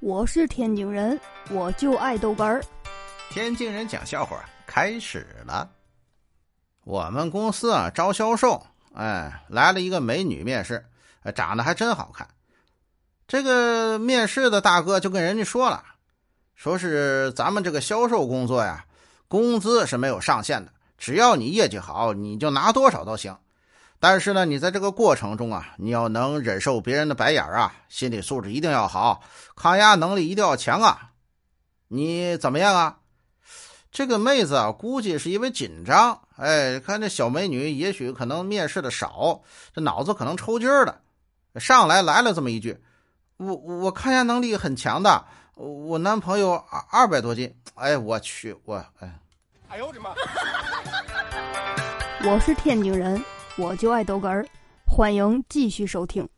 我是天津人，我就爱豆干儿。天津人讲笑话开始了。我们公司啊招销售，哎，来了一个美女面试，长得还真好看。这个面试的大哥就跟人家说了，说是咱们这个销售工作呀，工资是没有上限的，只要你业绩好，你就拿多少都行。但是呢，你在这个过程中啊，你要能忍受别人的白眼啊，心理素质一定要好，抗压能力一定要强啊。你怎么样啊？这个妹子啊，估计是因为紧张，哎，看这小美女，也许可能面试的少，这脑子可能抽筋了，上来来了这么一句：“我我抗压能力很强的，我男朋友二二百多斤。”哎，我去，我哎，哎呦我的妈！我是天津人。我就爱豆哏儿，欢迎继续收听。